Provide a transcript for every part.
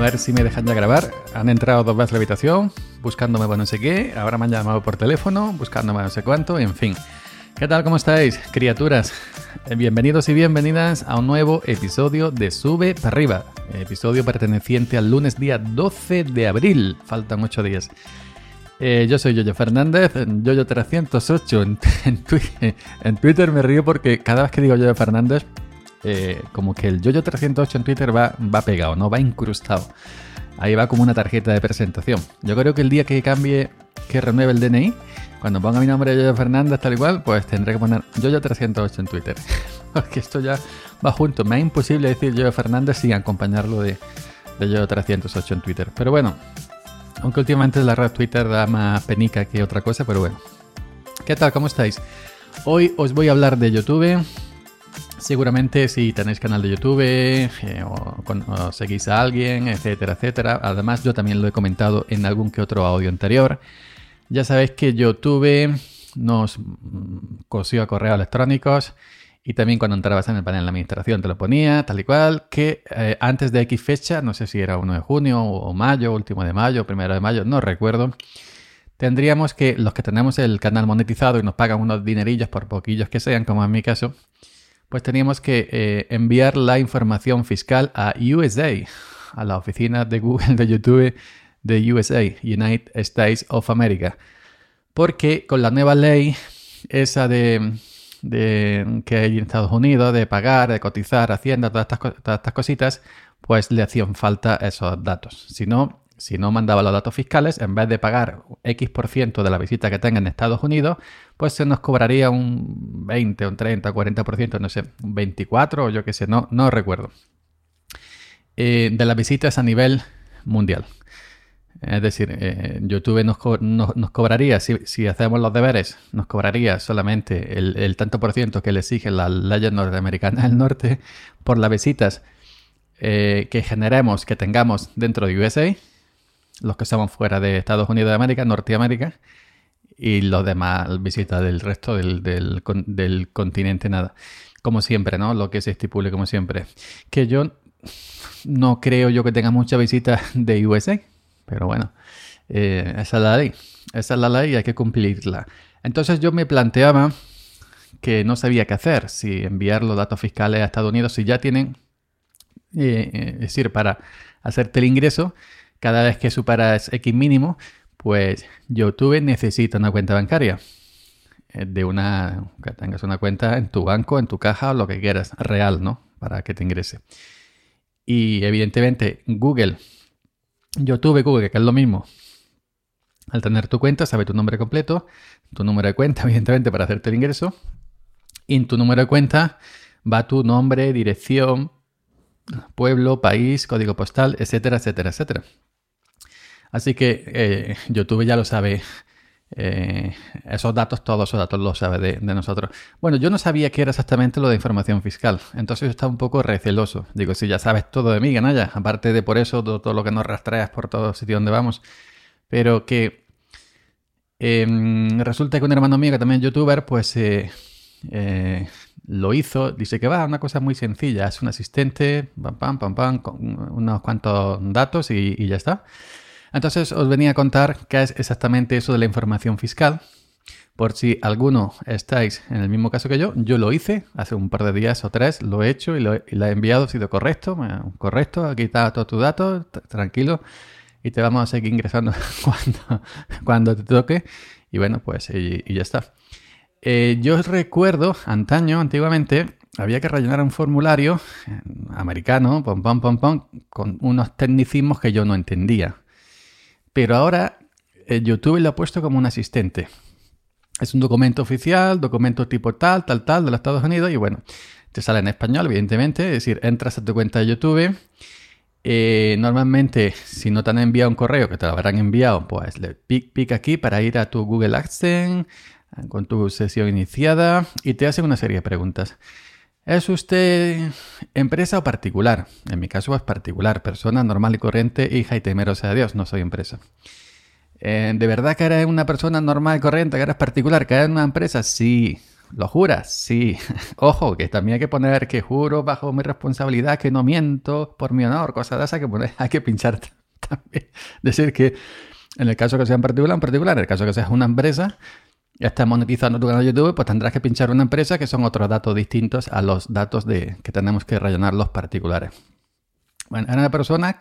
ver si me dejan ya grabar. Han entrado dos veces a la habitación, buscándome para no sé qué. Ahora me han llamado por teléfono, buscándome no sé cuánto, en fin. ¿Qué tal? ¿Cómo estáis, criaturas? Eh, bienvenidos y bienvenidas a un nuevo episodio de Sube para arriba. Episodio perteneciente al lunes día 12 de abril. Faltan 8 días. Eh, yo soy Yoyo Fernández, Yoyo308 en, en, en, Twitter. Me río porque cada vez que digo Yoyo Fernández eh, como que el Yoyo308 en Twitter va, va pegado, ¿no? Va incrustado. Ahí va como una tarjeta de presentación. Yo creo que el día que cambie, que renueve el DNI, cuando ponga mi nombre Yoyo Fernández tal igual, pues tendré que poner Yoyo308 en Twitter. Porque esto ya va junto. Me es imposible decir Yoyo Fernández sin acompañarlo de, de Yoyo308 en Twitter. Pero bueno, aunque últimamente la red Twitter da más penica que otra cosa, pero bueno. ¿Qué tal? ¿Cómo estáis? Hoy os voy a hablar de YouTube, Seguramente si tenéis canal de YouTube eh, o, seguís a alguien, etcétera, etcétera. Además yo también lo he comentado en algún que otro audio anterior. Ya sabéis que YouTube nos cosió a correos electrónicos y también cuando entrabas en el panel de administración te lo ponía, tal y cual, que eh, antes de X fecha, no sé si era 1 de junio o mayo, último de mayo, primero de mayo, no recuerdo, tendríamos que los que tenemos el canal monetizado y nos pagan unos dinerillos por poquillos que sean, como en mi caso, pues teníamos que eh, enviar la información fiscal a USA, a la oficina de Google de YouTube de USA, United States of America. Porque con la nueva ley, esa de, que hay en Estados Unidos, de pagar, de cotizar, Hacienda, todas estas, todas estas cositas, pues le hacían falta esos datos. Si no, si no mandaba los datos fiscales, en vez de pagar X% por ciento de la visita que tenga en Estados Unidos, pues se nos cobraría un 20, un 30, 40%, no sé, un 24 o yo qué sé, no, no recuerdo. Eh, de las visitas a nivel mundial. Es decir, eh, YouTube nos, nos, cobraría, si, hacemos los deberes, nos cobraría solamente el, tanto por ciento que le exigen las leyes norteamericanas del norte por las visitas eh, que generemos, que tengamos dentro de USA los que estamos fuera de Estados Unidos de América, Norteamérica, y los demás visitas del resto del, del, continente, nada. Como siempre, ¿no? Lo que se estipule como siempre. Que yo no creo yo que tenga muchas visitas de USA, pero bueno, eh, esa es la ley. Esa es la ley y hay que cumplirla. Entonces yo me planteaba que no sabía qué hacer, si enviar los datos fiscales a Estados Unidos, si ya tienen, eh, eh, es decir, para hacerte el ingreso, cada vez que superas X mínimo, pues YouTube necesita una cuenta bancaria. Eh, de una, que tengas una cuenta en tu banco, en tu caja o lo que quieras, real, ¿no? Para que te ingrese. Y evidentemente Google, YouTube, Google, que es lo mismo. Al tener tu cuenta, sabe tu nombre completo, tu número de cuenta, evidentemente, para hacerte el ingreso. Y en tu número de cuenta va tu nombre, dirección, pueblo, país, código postal, etcétera, etcétera, etcétera. Así que eh, YouTube ya lo sabe. Eh, esos datos, todos esos datos los sabe de, nosotros. Bueno, yo no sabía qué era exactamente lo de información fiscal, entonces yo estaba un poco receloso. Digo, si ya sabes todo de mí, ganaya, aparte de por eso, todo, lo que nos rastreas por todo sitio donde vamos. Pero que em, resulta que un hermano mío, que también es youtuber, pues eh, lo hizo. Dice que va, una cosa muy sencilla, es un asistente, pam, pam, pam, pam, con unos cuantos datos y ya está. Entonces os venía a contar qué es exactamente eso de la información fiscal. Por si alguno estáis en el mismo caso que yo, yo lo hice hace un par de días o tres, lo he hecho y lo, he enviado, ha sido correcto, correcto, aquí está todos tus datos, tranquilo, y te vamos a seguir ingresando cuando, te toque. Y bueno, pues y, ya está. Eh, yo recuerdo, antaño, antiguamente, había que rellenar un formulario americano, pom, pom, con unos tecnicismos que yo no entendía. Pero ahora eh, YouTube lo ha puesto como un asistente. Es un documento oficial, documento tipo tal, tal, tal de los Estados Unidos y bueno, te sale en español, evidentemente. Es decir, entras a tu cuenta de YouTube. Eh, normalmente, si no te han enviado un correo, que te lo habrán enviado, pues le pica aquí para ir a tu Google AdSense con tu sesión iniciada y te hacen una serie de preguntas. ¿Es usted empresa o particular? En mi caso es particular, persona normal y corriente, hija y temerosa de Dios, no soy empresa. Eh, ¿De verdad que eres una persona normal y corriente, que eres particular, que eres una empresa? Sí, ¿Lo juras? Sí. Ojo, que también hay que poner que juro bajo mi responsabilidad, que no miento por mi honor, cosas de esas que hay que pinchar también. Decir que en el caso que sea en particular, en particular, en el caso que seas una empresa, estás monetizando tu canal de YouTube, pues tendrás que pinchar una empresa que son otros datos distintos a los datos de, que tenemos que rellenar los particulares. Bueno, en una persona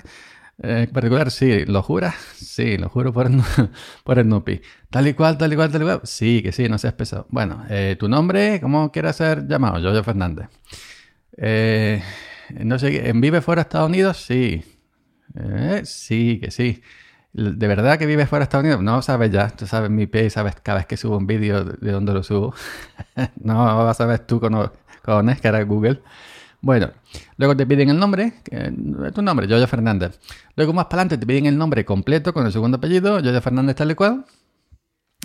eh, particular, sí, ¿lo jura? Sí, lo juro por, por el NUPI. Tal y cual, tal y cual, tal y cual. Sí, que sí, no seas pesado. Bueno, eh, tu nombre, ¿cómo quieres ser llamado? Jojo Fernández. Eh, no sé, ¿en vive fuera de Estados Unidos? Sí. Eh, sí, que sí. ¿De verdad que vives fuera de Estados Unidos? No sabes ya, tú sabes mi IP, sabes cada vez que subo un vídeo de dónde lo subo. no vas a saber tú con, con es Google. Bueno, luego te piden el nombre, tu nombre, Yoyo Fernández. Luego más para adelante te piden el nombre completo con el segundo apellido, Yoyo Fernández tal y cual.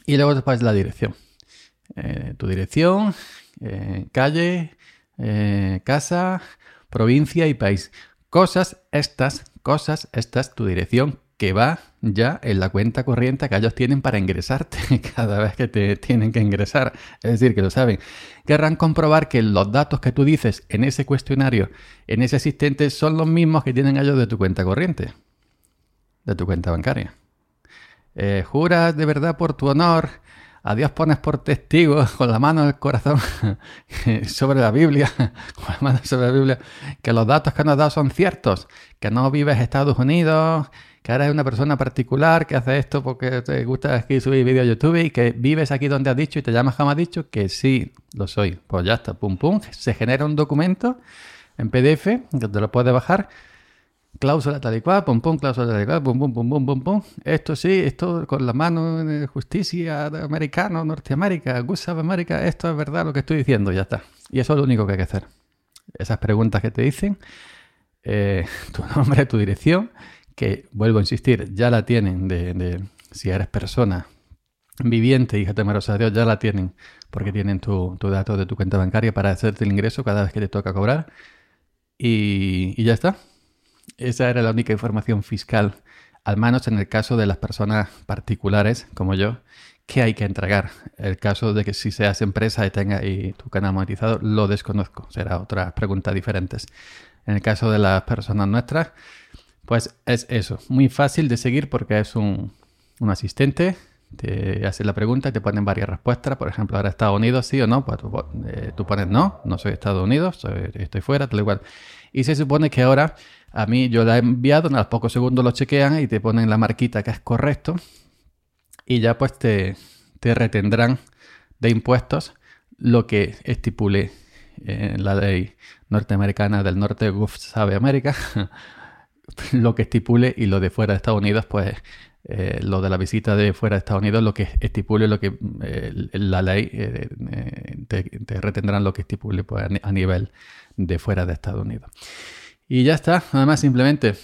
Y luego después la dirección. Eh, tu dirección, eh, calle, eh, casa, provincia y país. Cosas estas, cosas estas, tu dirección que va ya en la cuenta corriente que ellos tienen para ingresarte cada vez que te tienen que ingresar. Es decir, que lo saben. Querrán comprobar que los datos que tú dices en ese cuestionario, en ese asistente, son los mismos que tienen ellos de tu cuenta corriente, de tu cuenta bancaria. Eh, juras de verdad por tu honor, a Dios pones por testigo con la mano en el corazón sobre la Biblia, con la mano sobre la Biblia, que los datos que nos dado son ciertos, que no vives Estados Unidos, que ahora es una persona particular que hace esto porque te gusta aquí subir vídeos a YouTube y que vives aquí donde has dicho y te llamas has dicho, que sí, lo soy. Pues ya está, pum pum, se genera un documento en PDF que te lo puedes bajar. Cláusula tal y cual, pum pum, cláusula tal y cual, pum pum, pum pum, pum pum. Esto sí, esto con la mano de justicia americano, Norteamérica, Goose of America, esto es verdad lo que estoy diciendo, ya está. Y eso es lo único que hay que hacer. Esas preguntas que te dicen, eh, tu nombre, tu dirección que vuelvo a insistir, ya la tienen de, si eres persona viviente, hija temerosa de Dios, ya la tienen porque tienen tu, tu, dato de tu cuenta bancaria para hacerte el ingreso cada vez que te toca cobrar. Y, ya está. Esa era la única información fiscal, al menos en el caso de las personas particulares como yo, que hay que entregar. El caso de que si seas empresa y tenga y tu canal monetizado, lo desconozco. Será otra pregunta diferentes. En el caso de las personas nuestras, pues es eso, muy fácil de seguir porque es un, asistente, te hace la pregunta y te ponen varias respuestas. Por ejemplo, ahora Estados Unidos, sí o no, pues tú, eh, pones no, no soy Estados Unidos, estoy fuera, tal igual. Y se supone que ahora a mí yo la he enviado, en los pocos segundos lo chequean y te ponen la marquita que es correcto y ya pues te, te retendrán de impuestos lo que estipule en la ley norteamericana del norte, Gulf sabe América, lo que estipule y lo de fuera de Estados Unidos, pues eh, lo de la visita de fuera de Estados Unidos, lo que estipule, lo que eh, la ley eh, te, retendrán lo que estipule pues, a nivel de fuera de Estados Unidos. Y ya está, nada más simplemente.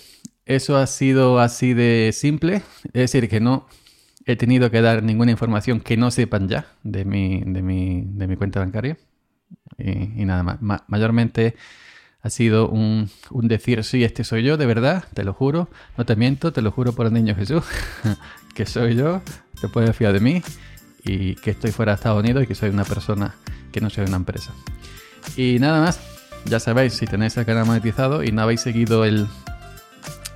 Eso ha sido así de simple, es decir, que no he tenido que dar ninguna información que no sepan ya de mi, de mi, de mi cuenta bancaria. Y, nada más. mayormente ha sido un, decir, sí, este soy yo, de verdad, te lo juro, no te miento, te lo juro por el niño Jesús, que soy yo, te puedes fiar de mí y que estoy fuera de Estados Unidos y que soy una persona, que no soy una empresa. Y nada más, ya sabéis, si tenéis el canal monetizado y no habéis seguido el,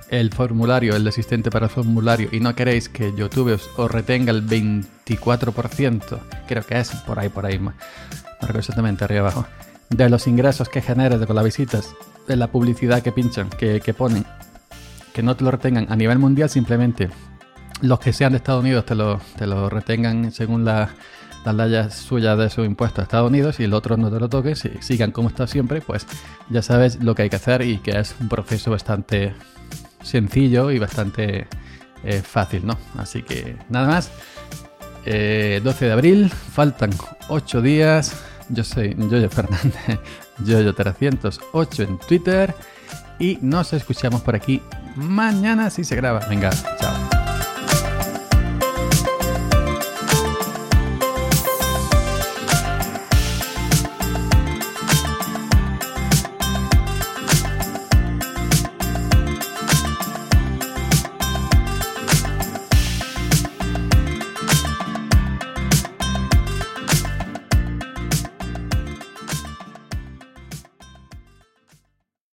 el formulario, el asistente para el formulario y no queréis que YouTube os, retenga el 24%, creo que es por ahí, por ahí, recuerdo exactamente arriba abajo de los ingresos que generes con las visitas, de la publicidad que pinchan, que, ponen, que no te lo retengan a nivel mundial, simplemente los que sean de Estados Unidos te lo, te lo retengan según la, las leyes suyas de su impuesto a Estados Unidos y el otro no te lo toques y sigan como está siempre, pues ya sabes lo que hay que hacer y que es un proceso bastante sencillo y bastante eh, fácil, ¿no? Así que nada más. 12 eh, de abril, faltan 8 días yo soy Yoyo Fernández, Yoyo308 en Twitter. Y nos escuchamos por aquí mañana si se graba. Venga.